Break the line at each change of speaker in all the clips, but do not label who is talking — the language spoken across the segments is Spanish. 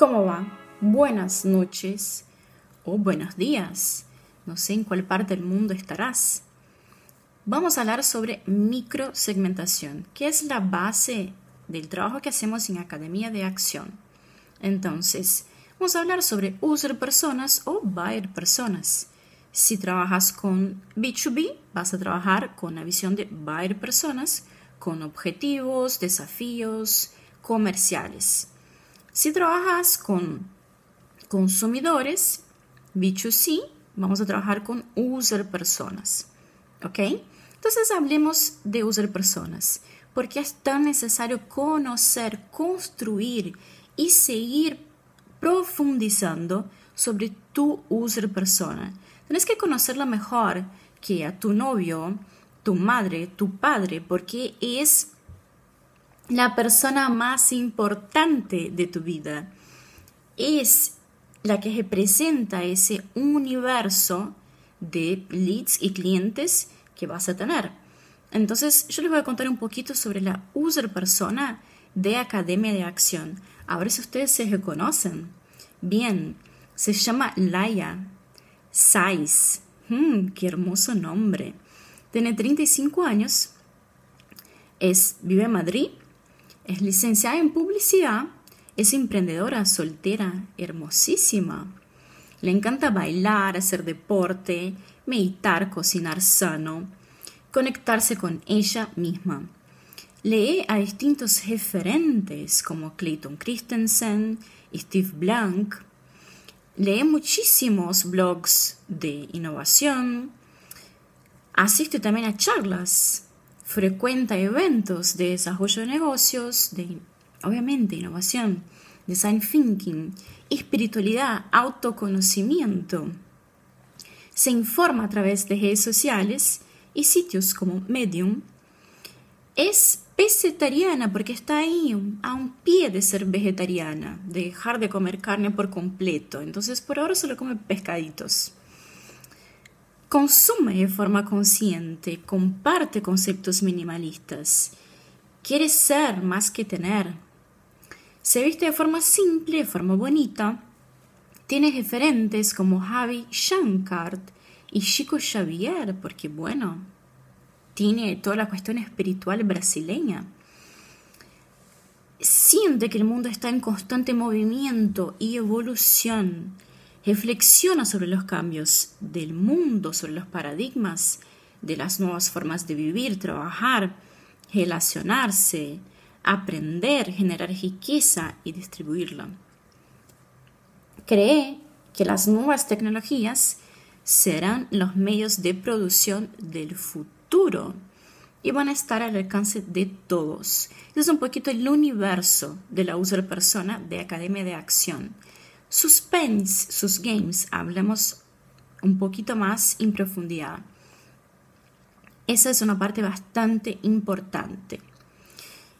¿Cómo va? Buenas noches o buenos días. No sé en cuál parte del mundo estarás. Vamos a hablar sobre microsegmentación, que es la base del trabajo que hacemos en Academia de Acción. Entonces, vamos a hablar sobre user personas o buyer personas. Si trabajas con B2B, vas a trabajar con la visión de buyer personas, con objetivos, desafíos comerciales. Si trabajas con consumidores, B2C, vamos a trabajar con user personas. ¿Ok? Entonces hablemos de user personas, porque es tan necesario conocer, construir y seguir profundizando sobre tu user persona. Tienes que conocerla mejor que a tu novio, tu madre, tu padre, porque es la persona más importante de tu vida. Es la que representa ese universo de leads y clientes que vas a tener. Entonces, yo les voy a contar un poquito sobre la user persona de Academia de Acción. A ver si ustedes se reconocen. Bien, se llama Laia Saiz. Hmm, qué hermoso nombre. Tiene 35 años. Es, vive en Madrid es licenciada en publicidad, es emprendedora, soltera, hermosísima. Le encanta bailar, hacer deporte, meditar, cocinar sano, conectarse con ella misma. Lee a distintos referentes como Clayton Christensen, Steve Blank. Lee muchísimos blogs de innovación. Asiste también a charlas frecuenta eventos de desarrollo de negocios, de obviamente innovación, design thinking, espiritualidad, autoconocimiento. Se informa a través de redes sociales y sitios como Medium. Es vegetariana porque está ahí a un pie de ser vegetariana, de dejar de comer carne por completo. Entonces por ahora solo come pescaditos consume de forma consciente, comparte conceptos minimalistas, quiere ser más que tener, se viste de forma simple, de forma bonita, tiene referentes como Javi Shankar y Chico Xavier, porque bueno, tiene toda la cuestión espiritual brasileña. Siente que el mundo está en constante movimiento y evolución reflexiona sobre los cambios del mundo, sobre los paradigmas de las nuevas formas de vivir, trabajar, relacionarse, aprender, generar riqueza y distribuirla. Cree que las nuevas tecnologías serán los medios de producción del futuro y van a estar al alcance de todos. es un poquito el universo de la user persona de Academia de Acción. Suspense, sus games, hablemos un poquito más en profundidad. Esa es una parte bastante importante.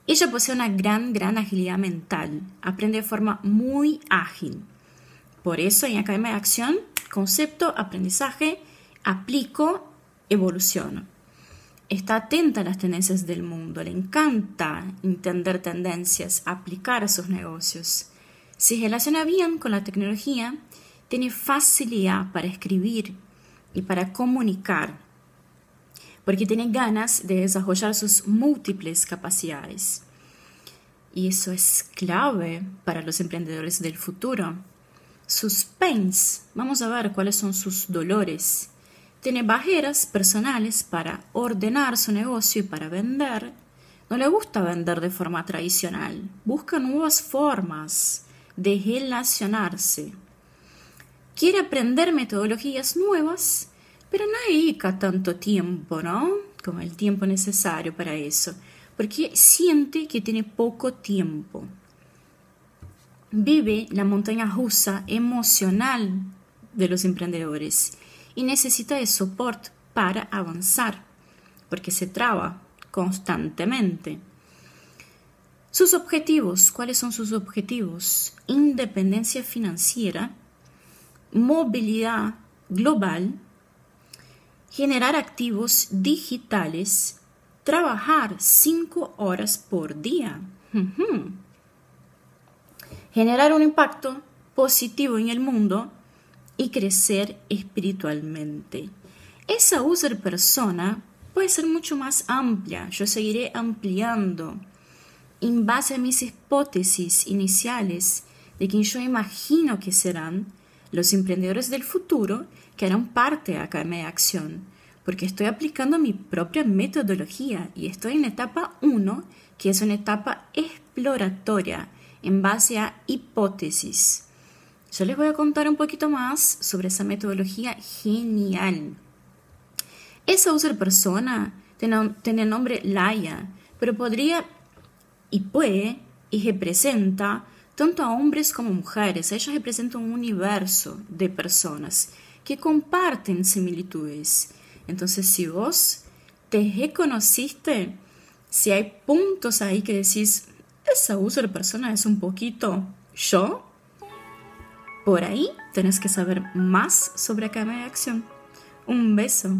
Ella posee una gran, gran agilidad mental, aprende de forma muy ágil. Por eso en Academia de Acción, concepto, aprendizaje, aplico, evoluciono. Está atenta a las tendencias del mundo, le encanta entender tendencias, aplicar a sus negocios se relaciona bien con la tecnología, tiene facilidad para escribir y para comunicar, porque tiene ganas de desarrollar sus múltiples capacidades. Y eso es clave para los emprendedores del futuro. Sus pains, vamos a ver cuáles son sus dolores. Tiene barreras personales para ordenar su negocio y para vender. No le gusta vender de forma tradicional, busca nuevas formas de relacionarse. Quiere aprender metodologías nuevas, pero no dedica tanto tiempo, ¿no? Como el tiempo necesario para eso, porque siente que tiene poco tiempo. Vive la montaña rusa emocional de los emprendedores y necesita de soporte para avanzar, porque se traba constantemente. Sus objetivos, ¿cuáles son sus objetivos? Independencia financiera, movilidad global, generar activos digitales, trabajar cinco horas por día. generar un impacto positivo en el mundo y crecer espiritualmente. Esa user persona puede ser mucho más amplia. Yo seguiré ampliando en base a mis hipótesis iniciales de quien yo imagino que serán los emprendedores del futuro que harán parte de Academia de Acción, porque estoy aplicando mi propia metodología y estoy en etapa 1, que es una etapa exploratoria en base a hipótesis. Yo les voy a contar un poquito más sobre esa metodología genial. Esa user persona tiene, el nombre Laia, pero podría y puede y representa tanto a hombres como mujeres. Ellos representan un universo de personas que comparten similitudes. Entonces, si vos te reconociste, si hay puntos ahí que decís, esa user persona es un poquito yo, por ahí tenés que saber más sobre Academia de Acción. Un beso.